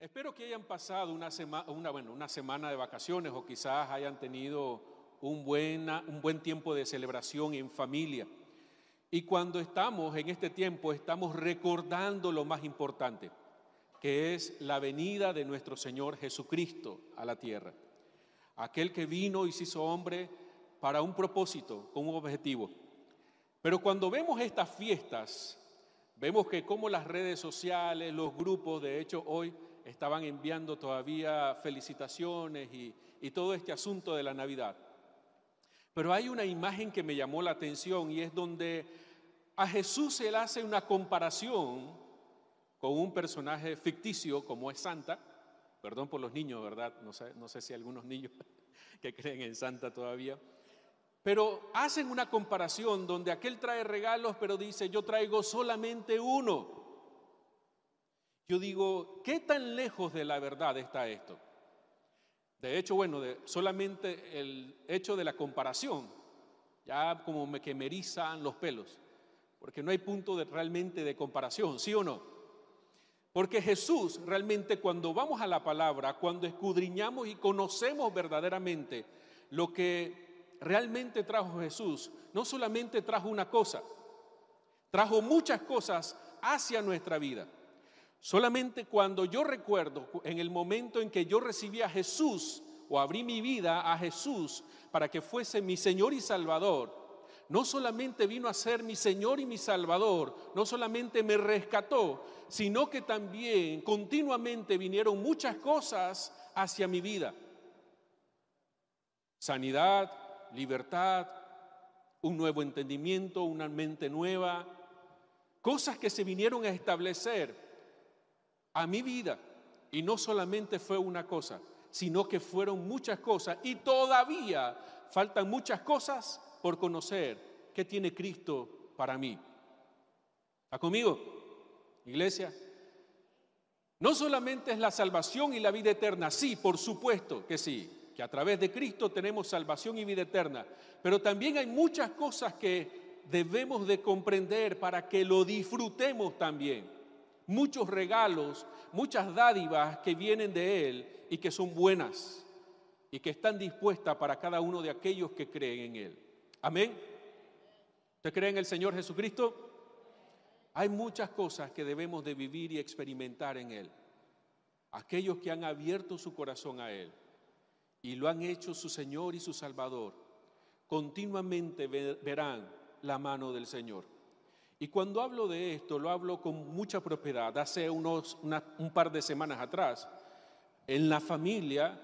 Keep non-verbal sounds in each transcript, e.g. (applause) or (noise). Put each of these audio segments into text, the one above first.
Espero que hayan pasado una, una, bueno, una semana de vacaciones o quizás hayan tenido un, buena, un buen tiempo de celebración en familia. Y cuando estamos en este tiempo, estamos recordando lo más importante, que es la venida de nuestro Señor Jesucristo a la tierra. Aquel que vino y se hizo hombre para un propósito, con un objetivo. Pero cuando vemos estas fiestas, vemos que como las redes sociales, los grupos, de hecho hoy estaban enviando todavía felicitaciones y, todo este asunto de la Navidad. Pero hay una imagen que me llamó la atención y es donde a Jesús se le hace una comparación con un personaje ficticio como es Santa. Perdón por los niños, ¿verdad? No sé, no sé si algunos niños (laughs) que creen en Santa todavía. Pero hacen una comparación donde aquel trae regalos, pero dice, yo traigo solamente uno. Yo digo, ¿qué tan lejos de la verdad está esto? De hecho, bueno, solamente el hecho de la comparación, ya como me, que me erizan los pelos, porque no hay punto de, realmente de comparación, ¿sí o no? Porque Jesús realmente cuando vamos a la palabra, cuando escudriñamos y conocemos verdaderamente lo que realmente trajo Jesús, no solamente trajo una cosa, trajo muchas cosas hacia nuestra vida. Solamente cuando yo recuerdo en el momento en que yo recibí a Jesús o abrí mi vida a Jesús para que fuese mi Señor y Salvador, no solamente vino a ser mi Señor y mi Salvador, no solamente me rescató, sino que también continuamente vinieron muchas cosas hacia mi vida. Sanidad, libertad, un nuevo entendimiento, una mente nueva, cosas que se vinieron a establecer a mi vida. Y no solamente fue una cosa, sino que fueron muchas cosas. Y todavía faltan muchas cosas por conocer que tiene Cristo para mí. ¿Está conmigo, iglesia? No solamente es la salvación y la vida eterna, sí, por supuesto que sí, que a través de Cristo tenemos salvación y vida eterna, pero también hay muchas cosas que debemos de comprender para que lo disfrutemos también muchos regalos, muchas dádivas que vienen de Él y que son buenas y que están dispuestas para cada uno de aquellos que creen en Él. Amén. ¿Usted cree en el Señor Jesucristo? Hay muchas cosas que debemos de vivir y experimentar en Él. Aquellos que han abierto su corazón a Él y lo han hecho su Señor y su Salvador, continuamente verán la mano del Señor. Y cuando hablo de esto, lo hablo con mucha propiedad. Hace unos, un par de semanas atrás, en la familia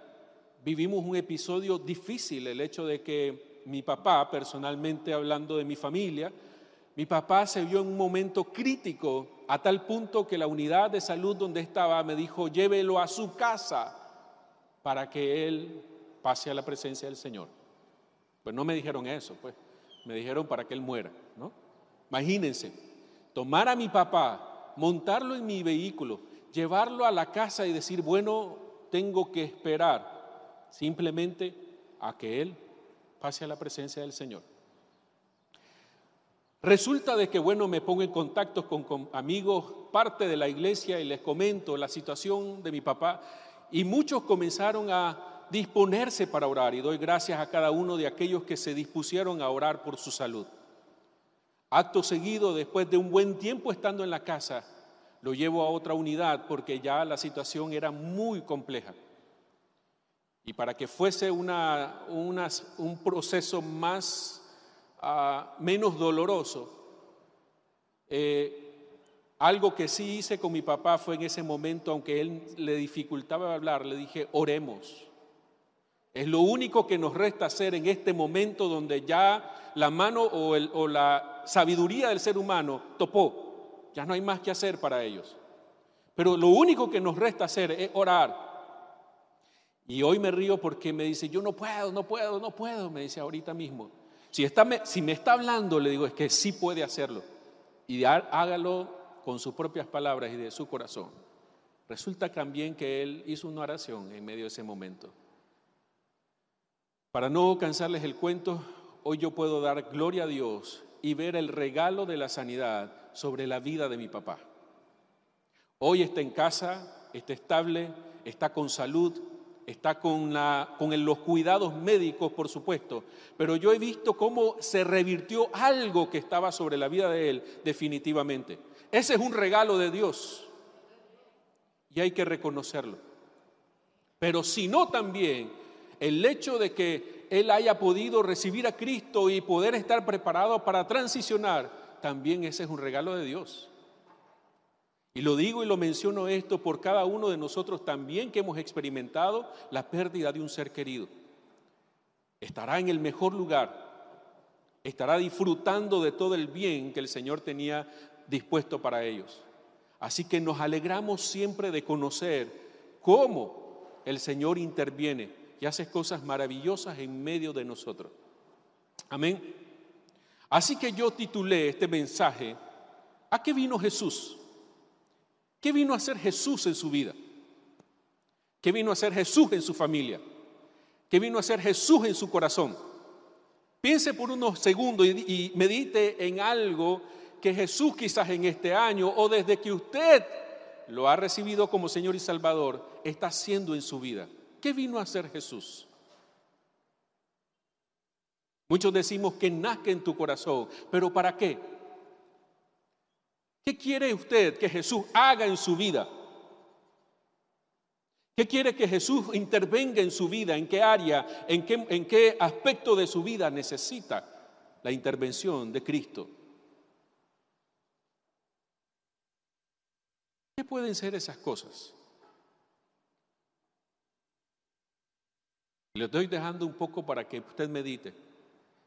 vivimos un episodio difícil, el hecho de que mi papá, personalmente hablando de mi familia, mi papá se vio en un momento crítico a tal punto que la unidad de salud donde estaba me dijo, llévelo a su casa para que él pase a la presencia del Señor. Pues no me dijeron eso, pues me dijeron para que él muera, ¿no? Imagínense, tomar a mi papá, montarlo en mi vehículo, llevarlo a la casa y decir, bueno, tengo que esperar simplemente a que él pase a la presencia del Señor. Resulta de que, bueno, me pongo en contacto con, con, amigos, parte de la iglesia, y les comento la situación de mi papá, y muchos comenzaron a disponerse para orar, y doy gracias a cada uno de aquellos que se dispusieron a orar por su salud. Acto seguido, después de un buen tiempo estando en la casa, lo llevo a otra unidad porque ya la situación era muy compleja. Y para que fuese un proceso más, ah, menos doloroso, eh, algo que sí hice con mi papá fue en ese momento, aunque él le dificultaba hablar, le dije, oremos. Es lo único que nos resta hacer en este momento donde ya la mano o, la sabiduría del ser humano topó. Ya no hay más que hacer para ellos. Pero lo único que nos resta hacer es orar. Y hoy me río porque me dice, yo no puedo, no puedo, no puedo, me dice ahorita mismo. Si, si me está hablando, le digo, es que sí puede hacerlo. Y hágalo con sus propias palabras y de su corazón. Resulta también que él hizo una oración en medio de ese momento. Para no cansarles el cuento, hoy yo puedo dar gloria a Dios y ver el regalo de la sanidad sobre la vida de mi papá. Hoy está en casa, está estable, está con salud, está con, los cuidados médicos, por supuesto, pero yo he visto cómo se revirtió algo que estaba sobre la vida de él definitivamente. Ese es un regalo de Dios y hay que reconocerlo. Pero si no también, el hecho de que él haya podido recibir a Cristo y poder estar preparado para transicionar, también ese es un regalo de Dios. Y lo digo y lo menciono esto por cada uno de nosotros también que hemos experimentado la pérdida de un ser querido. Estará en el mejor lugar, estará disfrutando de todo el bien que el Señor tenía dispuesto para ellos. Así que nos alegramos siempre de conocer cómo el Señor interviene y hace cosas maravillosas en medio de nosotros. Amén. Así que yo titulé este mensaje, ¿a qué vino Jesús? ¿Qué vino a hacer Jesús en su vida? ¿Qué vino a hacer Jesús en su familia? ¿Qué vino a hacer Jesús en su corazón? Piense por unos segundos y, medite en algo que Jesús quizás en este año o desde que usted lo ha recibido como Señor y Salvador está haciendo en su vida. ¿Qué vino a hacer Jesús? Muchos decimos que nazca en tu corazón, pero ¿para qué? ¿Qué quiere usted que Jesús haga en su vida? ¿Qué quiere que Jesús intervenga en su vida? ¿En qué área, en qué, en qué aspecto de su vida necesita la intervención de Cristo? ¿Qué pueden ser esas cosas? Le estoy dejando un poco para que usted medite.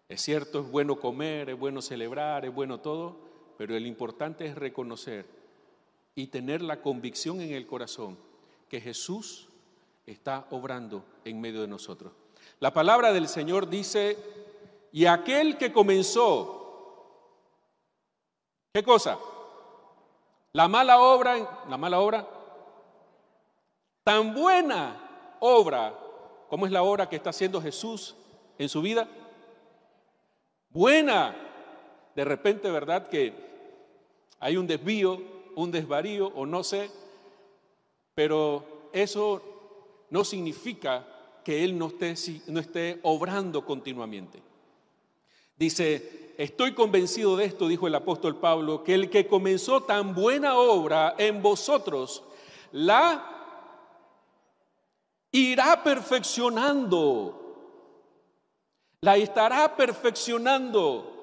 Es cierto, es bueno comer, es bueno celebrar, es bueno todo, pero el importante es reconocer y tener la convicción en el corazón que Jesús está obrando en medio de nosotros. La palabra del Señor dice, y aquel que comenzó, ¿qué cosa? La mala obra, la mala obra, tan buena obra, como es la obra que está haciendo Jesús en su vida, buena, de repente, ¿verdad? Que hay un desvío, un desvarío o no sé, pero eso no significa que Él no esté, no esté obrando continuamente. Dice, estoy convencido de esto, dijo el apóstol Pablo, que el que comenzó tan buena obra en vosotros, la irá perfeccionando, la estará perfeccionando.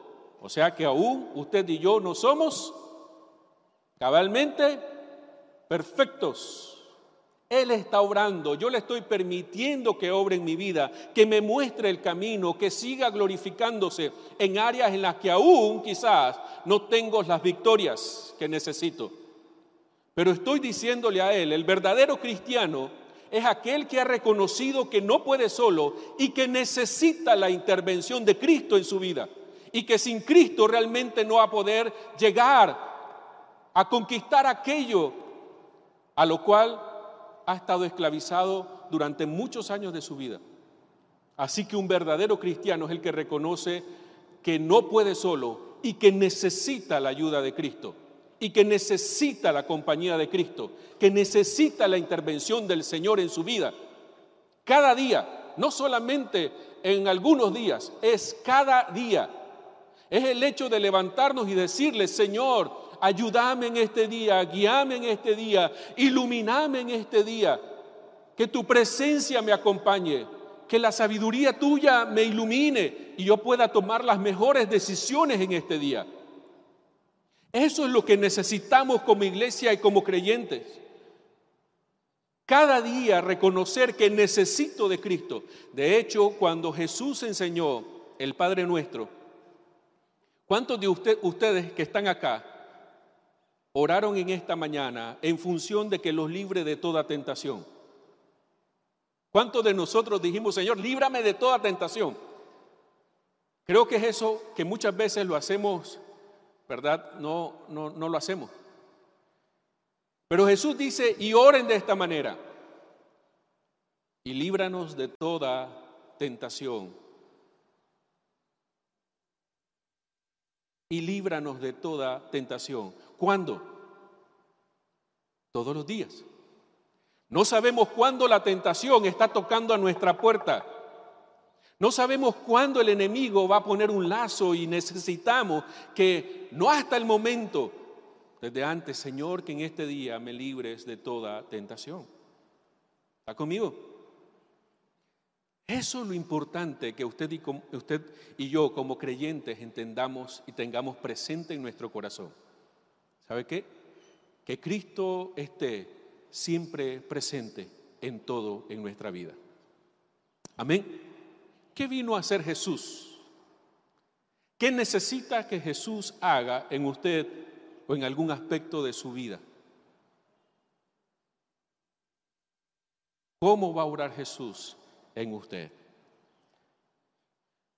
O sea que aún usted y yo no somos cabalmente perfectos. Él está obrando, yo le estoy permitiendo que obre en mi vida, que me muestre el camino, que siga glorificándose en áreas en las que aún quizás no tengo las victorias que necesito. Pero estoy diciéndole a Él, el verdadero cristiano es aquel que ha reconocido que no puede solo y que necesita la intervención de Cristo en su vida y que sin Cristo realmente no va a poder llegar a conquistar aquello a lo cual ha estado esclavizado durante muchos años de su vida. Así que un verdadero cristiano es el que reconoce que no puede solo y que necesita la ayuda de Cristo y que necesita la compañía de Cristo, que necesita la intervención del Señor en su vida. Cada día, no solamente en algunos días, es cada día. Es el hecho de levantarnos y decirle, Señor, ayúdame en este día, guíame en este día, iluminame en este día, que tu presencia me acompañe, que la sabiduría tuya me ilumine y yo pueda tomar las mejores decisiones en este día. Eso es lo que necesitamos como iglesia y como creyentes. Cada día reconocer que necesito de Cristo. De hecho, cuando Jesús enseñó el Padre Nuestro, ¿cuántos de ustedes que están acá oraron en esta mañana en función de que los libre de toda tentación. ¿Cuántos de nosotros dijimos, Señor, líbrame de toda tentación? Creo que es eso que muchas veces lo hacemos, ¿verdad? No, no, no lo hacemos. Pero Jesús dice, y oren de esta manera, y líbranos de toda tentación. Y líbranos de toda tentación. ¿Cuándo? Todos los días. No sabemos cuándo la tentación está tocando a nuestra puerta. No sabemos cuándo el enemigo va a poner un lazo y necesitamos que, no hasta el momento, desde antes, Señor, que en este día me libres de toda tentación. ¿Está conmigo? Eso es lo importante que usted y, usted y yo como creyentes entendamos y tengamos presente en nuestro corazón. ¿Sabe qué? Que Cristo esté siempre presente en todo en nuestra vida. Amén. ¿Qué vino a hacer Jesús? ¿Qué necesita que Jesús haga en usted o en algún aspecto de su vida? ¿Cómo va a orar Jesús en usted?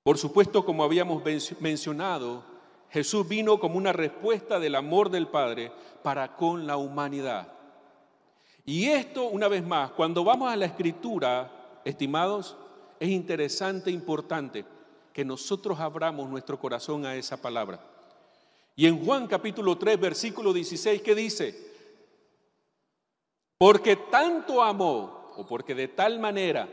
Por supuesto, como habíamos mencionado, Jesús vino como una respuesta del amor del Padre para con la humanidad. Y esto, una vez más, cuando vamos a la escritura, estimados, es interesante, importante que nosotros abramos nuestro corazón a esa palabra. Y en Juan capítulo 3, versículo 16, ¿qué dice? Porque tanto amó, o porque de tal manera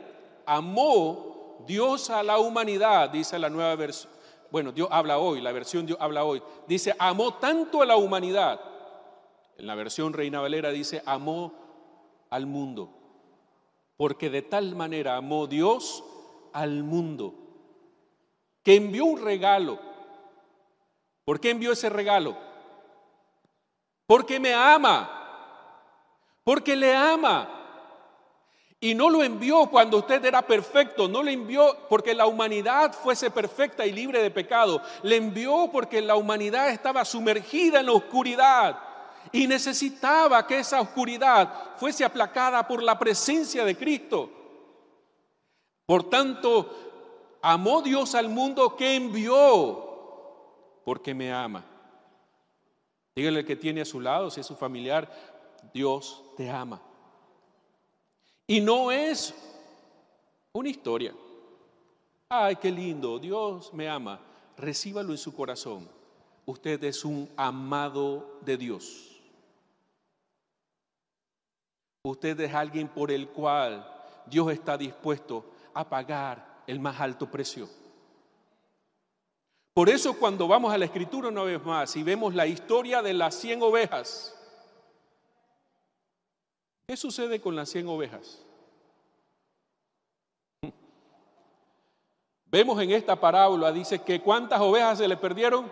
amó Dios a la humanidad, dice la nueva versión. Bueno, Dios habla hoy, la versión Dios habla hoy. Dice, amó tanto a la humanidad. En la versión Reina Valera dice, amó al mundo. Porque de tal manera amó Dios al mundo, que envió un regalo. ¿Por qué envió ese regalo? Porque me ama, porque le ama. Y no lo envió cuando usted era perfecto, no le envió porque la humanidad fuese perfecta y libre de pecado, le envió porque la humanidad estaba sumergida en la oscuridad y necesitaba que esa oscuridad fuese aplacada por la presencia de Cristo. Por tanto, amó Dios al mundo que envió porque me ama. Dígale que tiene a su lado, si es su familiar, Dios te ama. Y no es una historia. Ay, qué lindo, Dios me ama. Recíbalo en su corazón. Usted es un amado de Dios. Usted es alguien por el cual Dios está dispuesto a pagar el más alto precio. Por eso cuando vamos a la escritura una vez más y vemos la historia de las 100 ovejas, ¿qué sucede con las 100 ovejas? Vemos en esta parábola, dice que cuántas ovejas se le perdieron.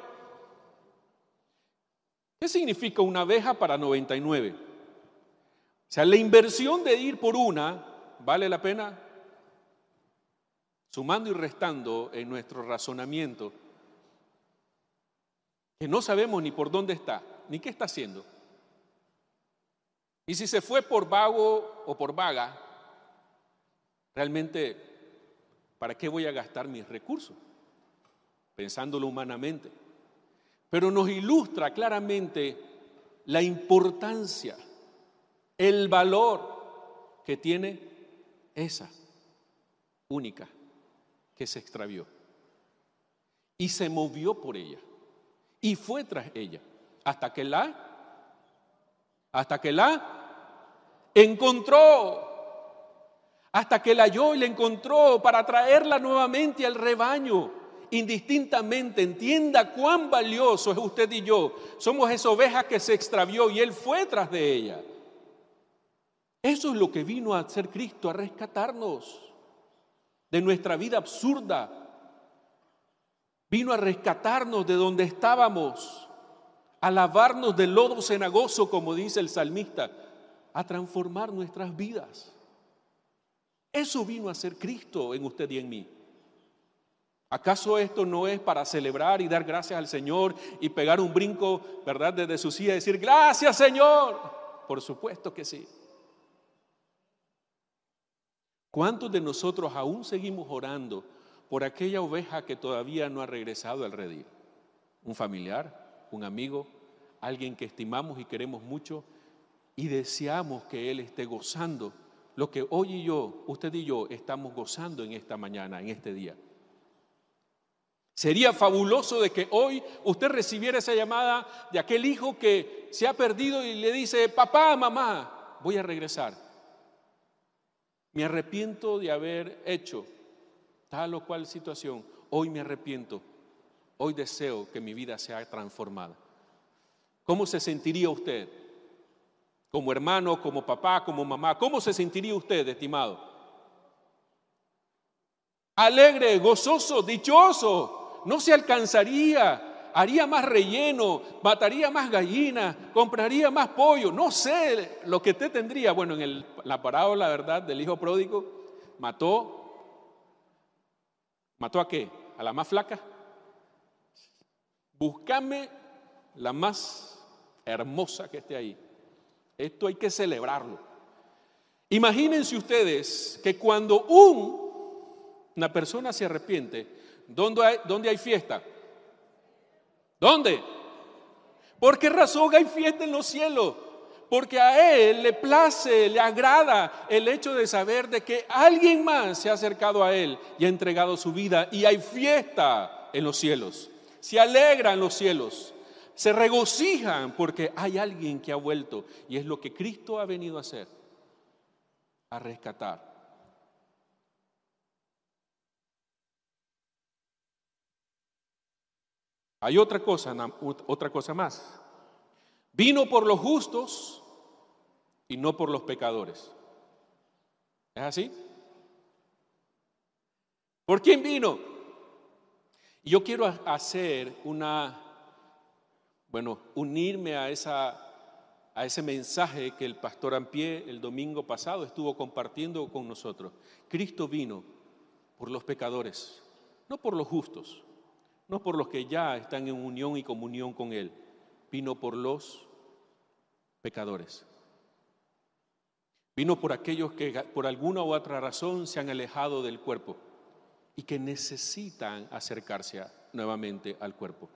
¿Qué significa una oveja para 99? O sea, la inversión de ir por una, ¿vale la pena? Sumando y restando en nuestro razonamiento, que no sabemos ni por dónde está, ni qué está haciendo. Y si se fue por vago o por vaga, realmente, ¿para qué voy a gastar mis recursos? Pensándolo humanamente. Pero nos ilustra claramente la importancia, el valor que tiene esa única que se extravió. Y se movió por ella. Y fue tras ella. Hasta que la, hasta que la encontró. Hasta que la halló y la encontró para traerla nuevamente al rebaño. Indistintamente, entienda cuán valioso es usted y yo. Somos esa oveja que se extravió y Él fue tras de ella. Eso es lo que vino a hacer Cristo, a rescatarnos de nuestra vida absurda. Vino a rescatarnos de donde estábamos, a lavarnos del lodo cenagoso, como dice el salmista, a transformar nuestras vidas. Eso vino a ser Cristo en usted y en mí. ¿Acaso esto no es para celebrar y dar gracias al Señor y pegar un brinco, verdad, desde su silla y decir, gracias Señor? Por supuesto que sí. ¿Cuántos de nosotros aún seguimos orando por aquella oveja que todavía no ha regresado al redil? Un familiar, un amigo, alguien que estimamos y queremos mucho y deseamos que Él esté gozando lo que hoy y yo, usted y yo, estamos gozando en esta mañana, en este día. Sería fabuloso de que hoy usted recibiera esa llamada de aquel hijo que se ha perdido y le dice, papá, mamá, voy a regresar. Me arrepiento de haber hecho tal o cual situación. Hoy me arrepiento. Hoy deseo que mi vida sea transformada. ¿Cómo se sentiría usted? Como hermano, como papá, como mamá. ¿Cómo se sentiría usted, estimado? Alegre, gozoso, dichoso. No se alcanzaría haría más relleno, mataría más gallinas, compraría más pollo, no sé lo que usted tendría. Bueno, en la parábola, verdad, del hijo pródigo, mató, ¿mató a qué? ¿A la más flaca? Búscame la más hermosa que esté ahí. Esto hay que celebrarlo. Imagínense ustedes que cuando una persona se arrepiente, ¿dónde hay, ¿dónde hay fiesta? ¿Dónde? ¿Por qué razón hay fiesta en los cielos? Porque a Él le place, le agrada el hecho de saber de que alguien más se ha acercado a Él y ha entregado su vida y hay fiesta en los cielos. Se alegra en los cielos. Se regocijan porque hay alguien que ha vuelto y es lo que Cristo ha venido a hacer, a rescatar. Hay otra cosa, otra cosa más. Vino por los justos y no por los pecadores. ¿Es así? ¿Por quién vino? Yo quiero hacer una, bueno, unirme a, esa, a ese mensaje que el pastor Ampie el domingo pasado estuvo compartiendo con nosotros. Cristo vino por los pecadores, no por los justos no por los que ya están en unión y comunión con Él, vino por los pecadores. Vino por aquellos que por alguna u otra razón se han alejado del cuerpo y que necesitan acercarse nuevamente al cuerpo.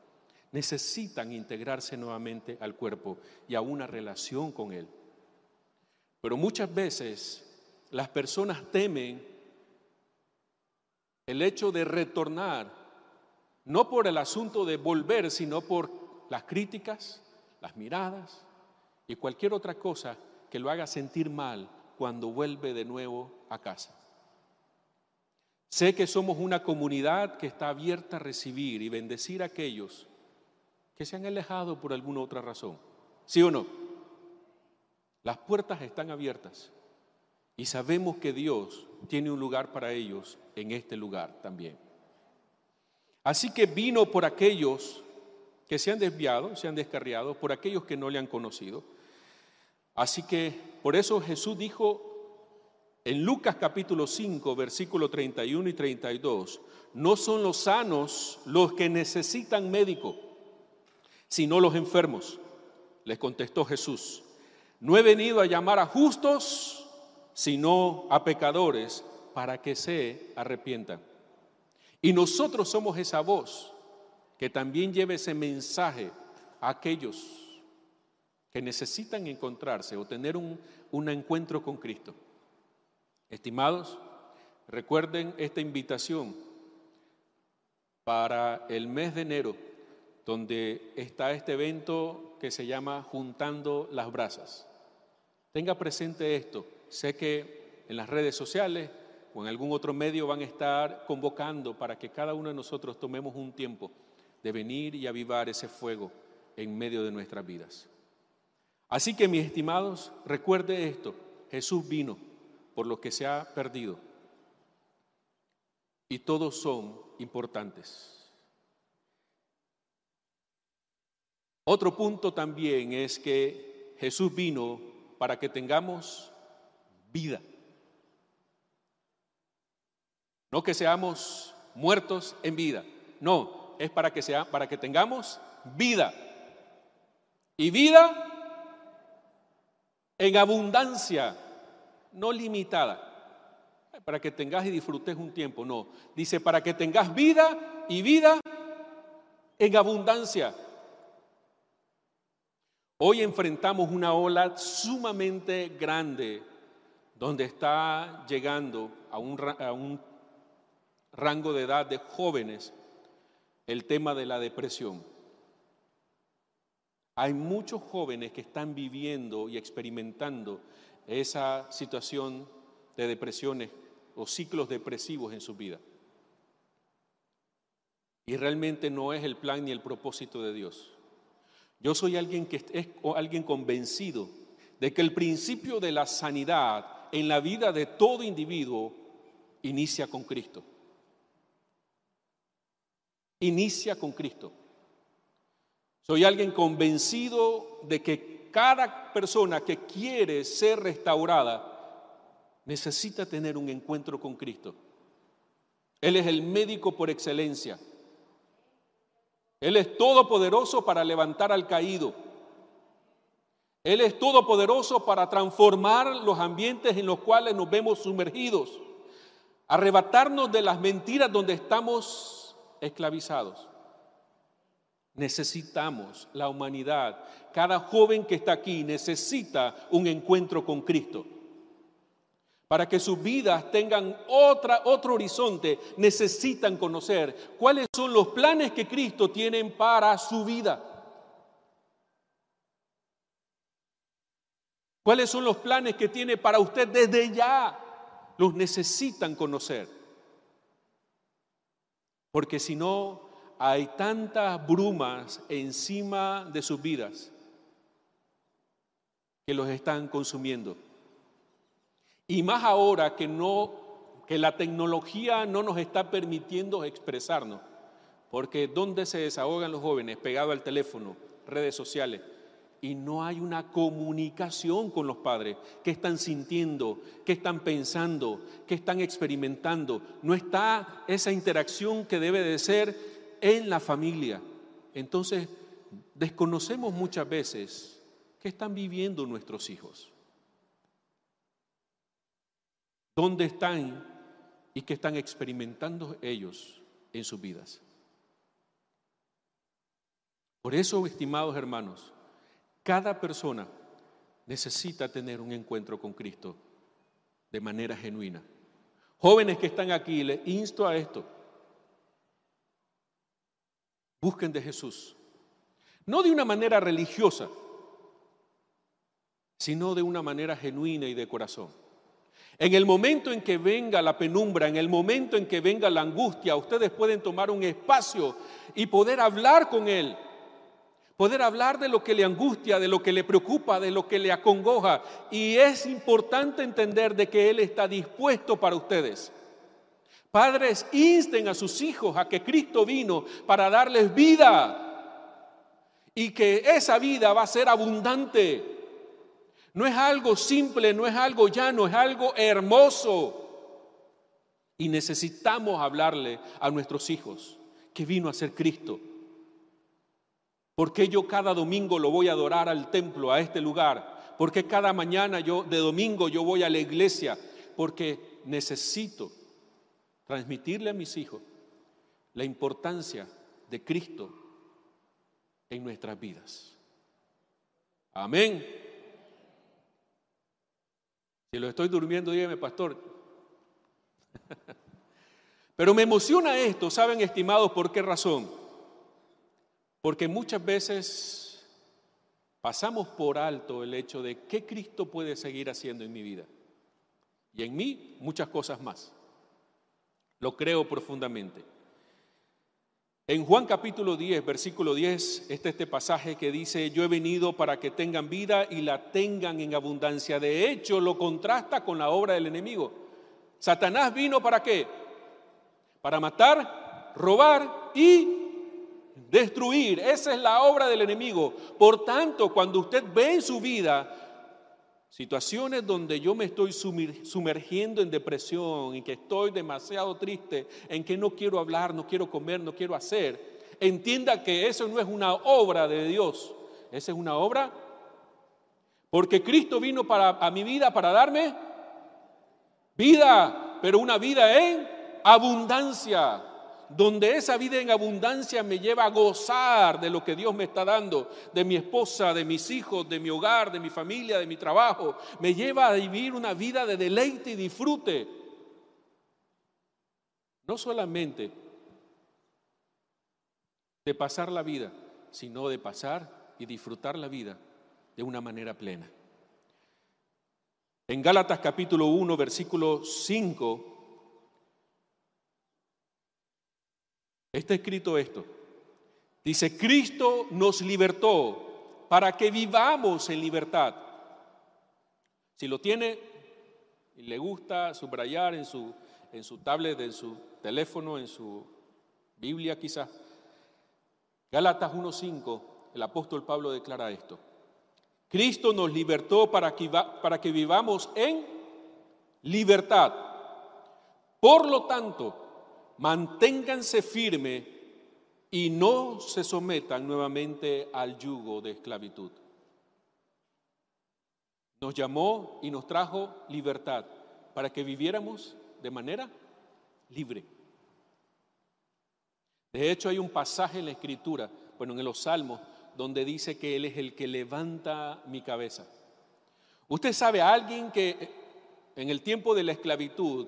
Necesitan integrarse nuevamente al cuerpo y a una relación con Él. Pero muchas veces las personas temen el hecho de retornar no por el asunto de volver, sino por las críticas, las miradas y cualquier otra cosa que lo haga sentir mal cuando vuelve de nuevo a casa. Sé que somos una comunidad que está abierta a recibir y bendecir a aquellos que se han alejado por alguna otra razón. ¿Sí o no? Las puertas están abiertas y sabemos que Dios tiene un lugar para ellos en este lugar también. Así que vino por aquellos que se han desviado, se han descarriado, por aquellos que no le han conocido. Así que por eso Jesús dijo en Lucas capítulo 5, versículo 31 y 32, no son los sanos los que necesitan médico, sino los enfermos. Les contestó Jesús, no he venido a llamar a justos, sino a pecadores para que se arrepientan. Y nosotros somos esa voz que también lleva ese mensaje a aquellos que necesitan encontrarse o tener un, un encuentro con Cristo. Estimados, recuerden esta invitación para el mes de enero, donde está este evento que se llama Juntando las Brasas. Tenga presente esto. Sé que en las redes sociales o en algún otro medio van a estar convocando para que cada uno de nosotros tomemos un tiempo de venir y avivar ese fuego en medio de nuestras vidas. Así que mis estimados, recuerde esto, Jesús vino por lo que se ha perdido y todos son importantes. Otro punto también es que Jesús vino para que tengamos vida. No que seamos muertos en vida. No, es para que, sea, para que tengamos vida. Y vida en abundancia, no limitada. Para que tengas y disfrutes un tiempo, no. Dice, para que tengas vida y vida en abundancia. Hoy enfrentamos una ola sumamente grande donde está llegando a un, a un rango de edad de jóvenes el tema de la depresión. Hay muchos jóvenes que están viviendo y experimentando esa situación de depresiones o ciclos depresivos en su vida. Y realmente no es el plan ni el propósito de Dios. Yo soy alguien que es alguien convencido de que el principio de la sanidad en la vida de todo individuo inicia con Cristo. Inicia con Cristo. Soy alguien convencido de que cada persona que quiere ser restaurada necesita tener un encuentro con Cristo. Él es el médico por excelencia. Él es todopoderoso para levantar al caído. Él es todopoderoso para transformar los ambientes en los cuales nos vemos sumergidos, arrebatarnos de las mentiras donde estamos esclavizados. Necesitamos la humanidad. Cada joven que está aquí necesita un encuentro con Cristo. Para que sus vidas tengan otra, otro horizonte, necesitan conocer cuáles son los planes que Cristo tiene para su vida. ¿Cuáles son los planes que tiene para usted desde ya? Los necesitan conocer. Porque si no, hay tantas brumas encima de sus vidas que los están consumiendo. Y más ahora que no que la tecnología no nos está permitiendo expresarnos, porque ¿dónde se desahogan los jóvenes? Pegado al teléfono, redes sociales, y no hay una comunicación con los padres. ¿Qué están sintiendo? ¿Qué están pensando? ¿Qué están experimentando? No está esa interacción que debe de ser en la familia. Entonces, desconocemos muchas veces qué están viviendo nuestros hijos. ¿Dónde están y qué están experimentando ellos en sus vidas? Por eso, estimados hermanos, cada persona necesita tener un encuentro con Cristo de manera genuina. Jóvenes que están aquí, les insto a esto. Busquen de Jesús. No de una manera religiosa, sino de una manera genuina y de corazón. En el momento en que venga la penumbra, en el momento en que venga la angustia, ustedes pueden tomar un espacio y poder hablar con Él. Poder hablar de lo que le angustia, de lo que le preocupa, de lo que le acongoja. Y es importante entender de que Él está dispuesto para ustedes. Padres, insten a sus hijos a que Cristo vino para darles vida y que esa vida va a ser abundante. No es algo simple, no es algo llano, es algo hermoso. Y necesitamos hablarle a nuestros hijos que vino a ser Cristo. Porque yo cada domingo lo voy a adorar al templo, a este lugar? Porque cada mañana yo de domingo yo voy a la iglesia? Porque necesito transmitirle a mis hijos la importancia de Cristo en nuestras vidas. Amén. Si lo estoy durmiendo, dígame, pastor. (laughs) Pero me emociona esto, ¿saben, estimados, por qué razón? Porque muchas veces pasamos por alto el hecho de qué Cristo puede seguir haciendo en mi vida. Y en mí muchas cosas más. Lo creo profundamente. En Juan capítulo 10, versículo 10, está este pasaje que dice, yo he venido para que tengan vida y la tengan en abundancia. De hecho, lo contrasta con la obra del enemigo. Satanás vino para qué? Para matar, robar y destruir. Esa es la obra del enemigo. Por tanto, cuando usted ve en su vida Situaciones donde yo me estoy sumergiendo en depresión y que estoy demasiado triste, en que no quiero hablar, no quiero comer, no quiero hacer. Entienda que eso no es una obra de Dios, esa es una obra porque Cristo vino para, a mi vida para darme vida, pero una vida en abundancia donde esa vida en abundancia me lleva a gozar de lo que Dios me está dando, de mi esposa, de mis hijos, de mi hogar, de mi familia, de mi trabajo, me lleva a vivir una vida de deleite y disfrute. No solamente de pasar la vida, sino de pasar y disfrutar la vida de una manera plena. En Gálatas capítulo 1, versículo 5, está escrito esto. Dice, Cristo nos libertó para que vivamos en libertad. Si lo tiene y le gusta subrayar en su, en su tablet, en su teléfono, en su Biblia quizás, Gálatas 1.5, el apóstol Pablo declara esto. Cristo nos libertó para que, para que vivamos en libertad. Por lo tanto, manténganse firmes y no se sometan nuevamente al yugo de esclavitud. Nos llamó y nos trajo libertad para que viviéramos de manera libre. De hecho, hay un pasaje en la Escritura, bueno, en los Salmos, donde dice que Él es el que levanta mi cabeza. Usted sabe a alguien que en el tiempo de la esclavitud,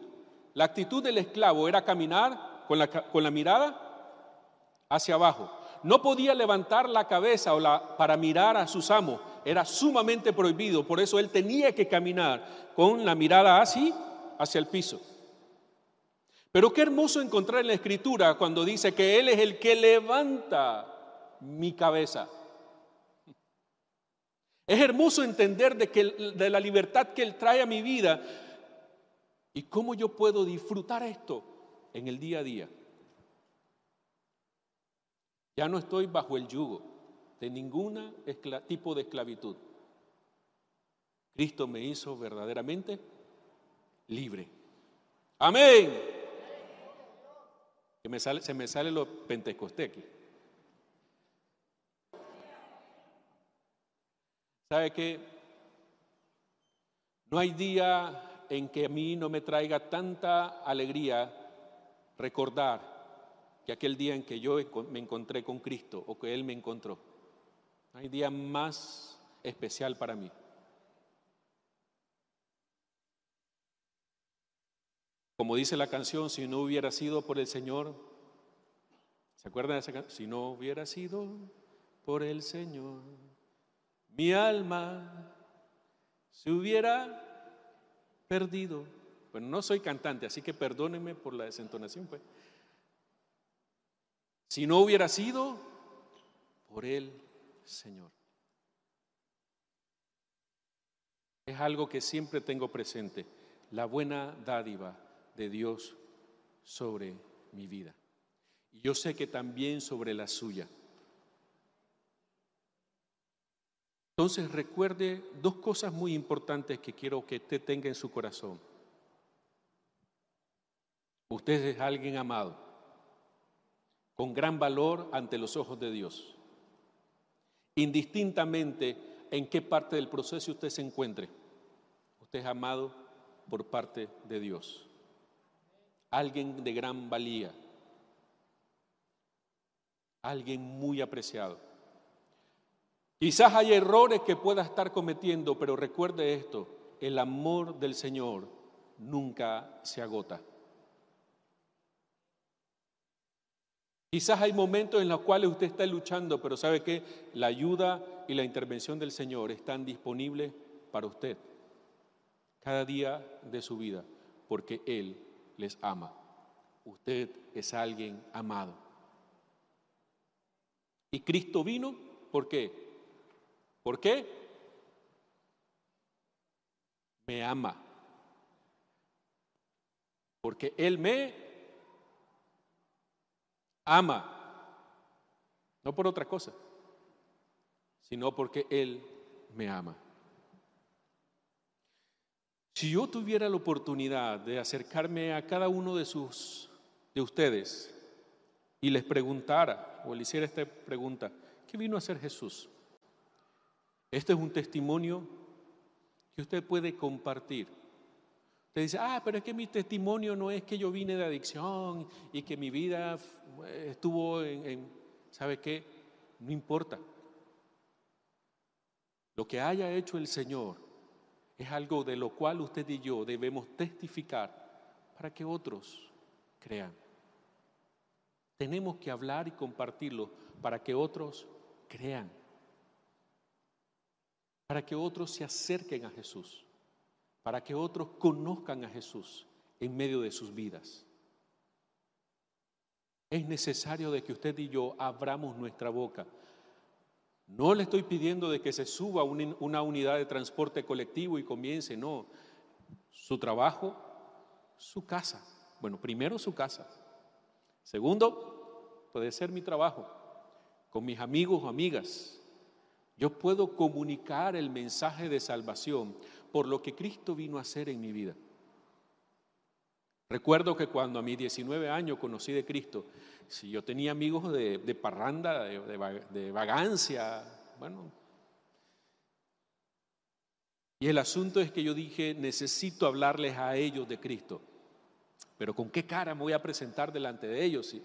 la actitud del esclavo era caminar con la, con la mirada hacia abajo. No podía levantar la cabeza o la, para mirar a sus amos. Era sumamente prohibido. Por eso él tenía que caminar con la mirada así hacia el piso. Pero qué hermoso encontrar en la escritura cuando dice que Él es el que levanta mi cabeza. Es hermoso entender de, que, de la libertad que Él trae a mi vida y cómo yo puedo disfrutar esto en el día a día. Ya no estoy bajo el yugo de ningún tipo de esclavitud. Cristo me hizo verdaderamente libre. Amén. Que me sale, se me sale lo pentecosté aquí. ¿Sabe qué? No hay día en que a mí no me traiga tanta alegría recordar que aquel día en que yo me encontré con Cristo o que Él me encontró. No hay día más especial para mí. Como dice la canción, si no hubiera sido por el Señor, ¿se acuerdan de esa canción? Si no hubiera sido por el Señor mi alma se hubiera perdido. Bueno, no soy cantante, así que perdónenme por la desentonación. Pues. Si no hubiera sido por el Señor. Es algo que siempre tengo presente, la buena dádiva de Dios sobre mi vida. Y yo sé que también sobre la suya. Entonces recuerde dos cosas muy importantes que quiero que usted tenga en su corazón. Usted es alguien amado, con gran valor ante los ojos de Dios. Indistintamente en qué parte del proceso usted se encuentre, usted es amado por parte de Dios. Alguien de gran valía, alguien muy apreciado. Quizás hay errores que pueda estar cometiendo, pero recuerde esto, el amor del Señor nunca se agota. Quizás hay momentos en los cuales usted está luchando, pero sabe que la ayuda y la intervención del Señor están disponibles para usted cada día de su vida, porque Él les ama. Usted es alguien amado. Y Cristo vino, ¿por qué? ¿Por qué? Me ama. Porque Él me ama. No por otra cosa, sino porque Él me ama. Si yo tuviera la oportunidad de acercarme a cada uno de sus de ustedes y les preguntara o le hiciera esta pregunta, ¿qué vino a hacer Jesús? Este es un testimonio que usted puede compartir. Usted dice, ah, pero es que mi testimonio no es que yo vine de adicción y que mi vida estuvo en, ¿sabe qué? No importa. Lo que haya hecho el Señor es algo de lo cual usted y yo debemos testificar para que otros crean. Tenemos que hablar y compartirlo para que otros crean para que otros se acerquen a Jesús, para que otros conozcan a Jesús en medio de sus vidas. Es necesario de que usted y yo abramos nuestra boca. No le estoy pidiendo de que se suba una unidad de transporte colectivo y comience, no. Su trabajo, su casa. Bueno, primero su casa. Segundo, puede ser mi trabajo con mis amigos o amigas. Yo puedo comunicar el mensaje de salvación por lo que Cristo vino a hacer en mi vida. Recuerdo que cuando a mis 19 años conocí de Cristo, si yo tenía amigos de, parranda, de, vagancia, bueno. Y el asunto es que yo dije, necesito hablarles a ellos de Cristo. Pero ¿con qué cara me voy a presentar delante de ellos?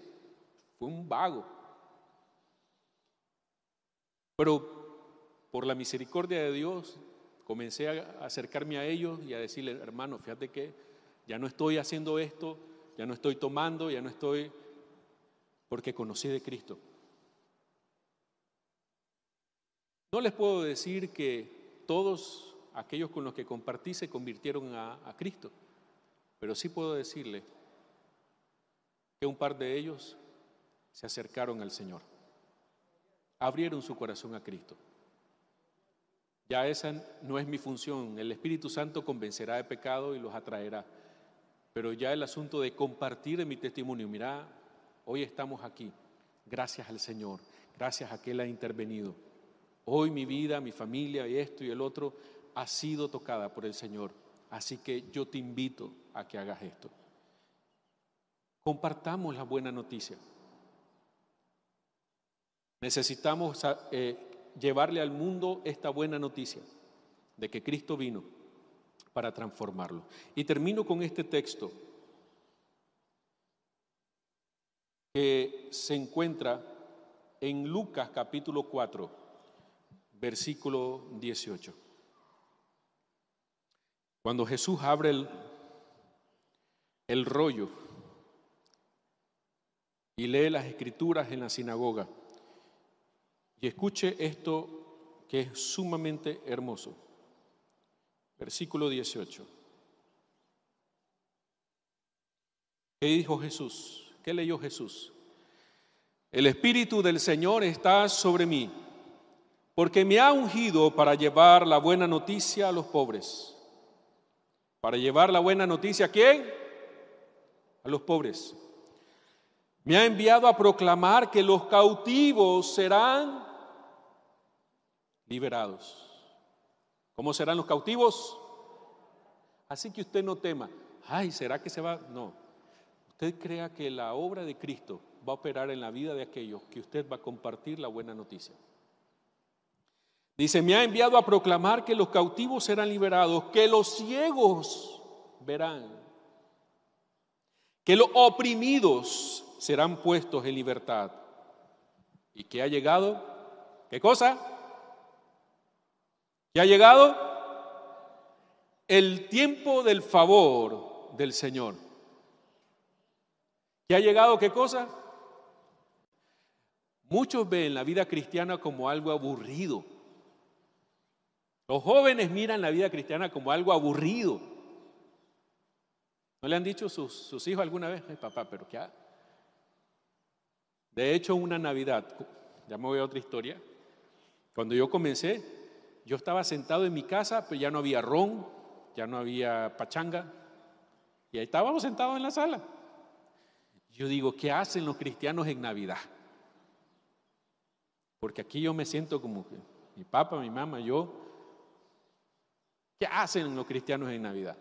Fue un vago. Pero por la misericordia de Dios comencé a acercarme a ellos y a decirle, hermano, fíjate que ya no estoy haciendo esto, ya no estoy tomando, ya no estoy, porque conocí de Cristo. No les puedo decir que todos aquellos con los que compartí se convirtieron a, Cristo, pero sí puedo decirle que un par de ellos se acercaron al Señor, abrieron su corazón a Cristo. Ya esa no es mi función. El Espíritu Santo convencerá de pecado y los atraerá. Pero ya el asunto de compartir mi testimonio, mira, hoy estamos aquí, gracias al Señor, gracias a que Él ha intervenido. Hoy mi vida, mi familia y esto y el otro ha sido tocada por el Señor. Así que yo te invito a que hagas esto. Compartamos la buena noticia. Necesitamos eh, llevarle al mundo esta buena noticia de que Cristo vino para transformarlo. Y termino con este texto que se encuentra en Lucas capítulo 4, versículo 18. Cuando Jesús abre el, el rollo y lee las escrituras en la sinagoga, y escuche esto que es sumamente hermoso. Versículo 18. ¿Qué dijo Jesús? ¿Qué leyó Jesús? El Espíritu del Señor está sobre mí, porque me ha ungido para llevar la buena noticia a los pobres. ¿Para llevar la buena noticia a quién? A los pobres. Me ha enviado a proclamar que los cautivos serán liberados. ¿Cómo serán los cautivos? Así que usted no tema, ay, ¿será que se va? No. Usted crea que la obra de Cristo va a operar en la vida de aquellos que usted va a compartir la buena noticia. Dice, me ha enviado a proclamar que los cautivos serán liberados, que los ciegos verán, que los oprimidos serán puestos en libertad. ¿Y que ha llegado? ¿Qué cosa? ¿Ya ha llegado? El tiempo del favor del Señor. ¿Ya ha llegado qué cosa? Muchos ven la vida cristiana como algo aburrido. Los jóvenes miran la vida cristiana como algo aburrido. ¿No le han dicho sus, sus hijos alguna vez, Ay, papá, pero qué? De hecho, una Navidad, ya me voy a otra historia, cuando yo comencé, yo estaba sentado en mi casa, pero ya no había ron, ya no había pachanga, y ahí estábamos sentados en la sala. Yo digo, ¿qué hacen los cristianos en Navidad? Porque aquí yo me siento como que mi papá, mi mamá, yo, ¿qué hacen los cristianos en Navidad?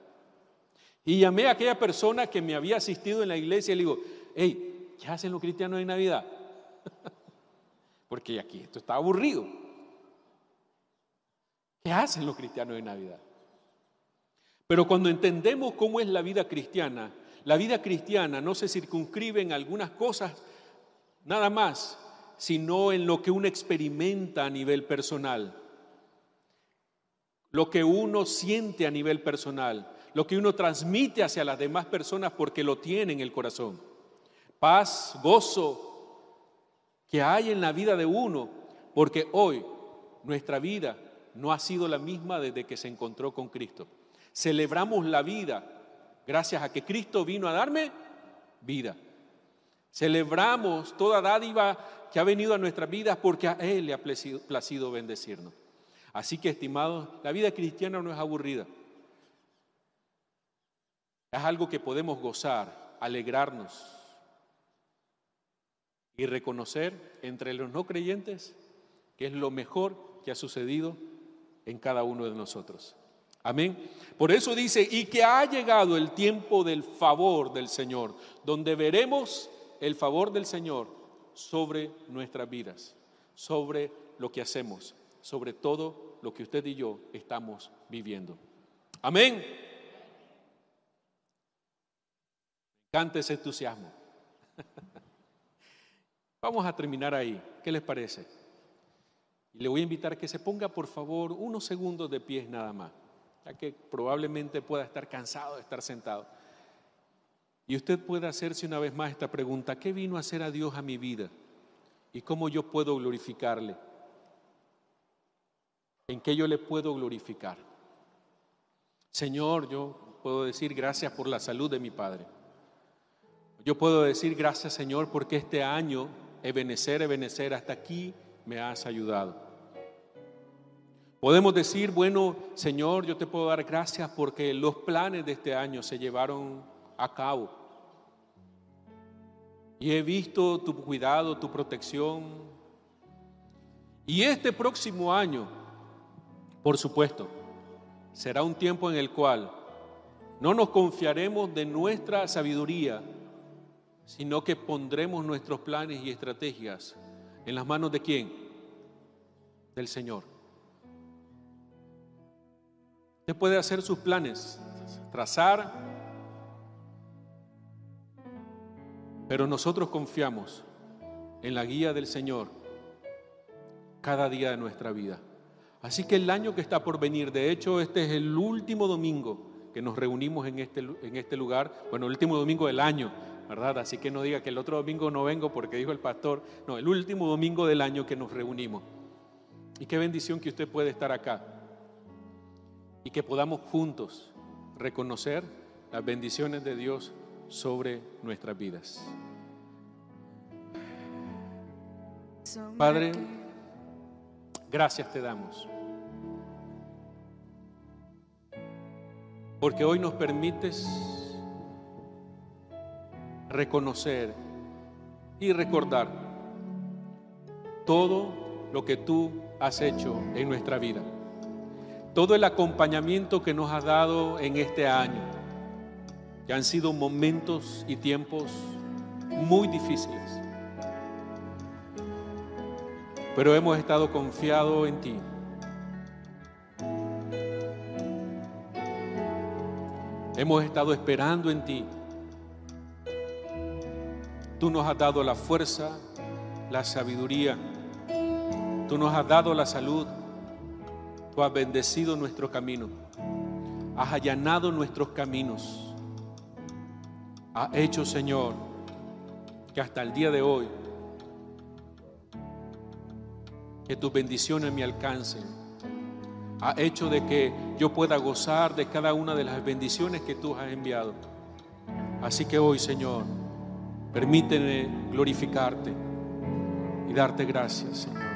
Y llamé a aquella persona que me había asistido en la iglesia y le digo, hey, ¿qué hacen los cristianos en Navidad? (laughs) Porque aquí esto está aburrido. ¿Qué hacen los cristianos en Navidad? Pero cuando entendemos cómo es la vida cristiana, la vida cristiana no se circunscribe en algunas cosas nada más, sino en lo que uno experimenta a nivel personal, lo que uno siente a nivel personal, lo que uno transmite hacia las demás personas porque lo tiene en el corazón. Paz, gozo que hay en la vida de uno, porque hoy nuestra vida no ha sido la misma desde que se encontró con Cristo. Celebramos la vida gracias a que Cristo vino a darme vida. Celebramos toda dádiva que ha venido a nuestras vidas porque a Él le ha placido, bendecirnos. Así que, estimados, la vida cristiana no es aburrida. Es algo que podemos gozar, alegrarnos y reconocer entre los no creyentes que es lo mejor que ha sucedido en cada uno de nosotros. Amén. Por eso dice, y que ha llegado el tiempo del favor del Señor, donde veremos el favor del Señor sobre nuestras vidas, sobre lo que hacemos, sobre todo lo que usted y yo estamos viviendo. Amén. Encanta ese entusiasmo. (laughs) Vamos a terminar ahí. ¿Qué les parece? Y le voy a invitar a que se ponga, por favor, unos segundos de pies nada más ya que probablemente pueda estar cansado de estar sentado. Y usted puede hacerse una vez más esta pregunta, ¿qué vino a hacer a Dios a mi vida? ¿Y cómo yo puedo glorificarle? ¿En qué yo le puedo glorificar? Señor, yo puedo decir gracias por la salud de mi Padre. Yo puedo decir gracias, Señor, porque este año, Ebenecer, Ebenecer, hasta aquí me has ayudado. Podemos decir, bueno, Señor, yo te puedo dar gracias porque los planes de este año se llevaron a cabo. Y he visto tu cuidado, tu protección. Y este próximo año, por supuesto, será un tiempo en el cual no nos confiaremos de nuestra sabiduría, sino que pondremos nuestros planes y estrategias en las manos de quién? Del Señor. Usted puede hacer sus planes, trazar, pero nosotros confiamos en la guía del Señor cada día de nuestra vida. Así que el año que está por venir, de hecho este es el último domingo que nos reunimos en este, en este lugar, bueno, el último domingo del año, ¿verdad? Así que no diga que el otro domingo no vengo porque dijo el pastor, no, el último domingo del año que nos reunimos. Y qué bendición que usted puede estar acá y que podamos juntos reconocer las bendiciones de Dios sobre nuestras vidas. Padre, gracias te damos. Porque hoy nos permites reconocer y recordar todo lo que tú has hecho en nuestra vida todo el acompañamiento que nos has dado en este año, que han sido momentos y tiempos muy difíciles. Pero hemos estado confiados en ti. Hemos estado esperando en ti. Tú nos has dado la fuerza, la sabiduría. Tú nos has dado la salud. Tú has bendecido nuestro camino. Has allanado nuestros caminos. Has hecho, Señor, que hasta el día de hoy, que tus bendiciones me alcancen. Ha hecho de que yo pueda gozar de cada una de las bendiciones que tú has enviado. Así que hoy, Señor, permíteme glorificarte y darte gracias, Señor.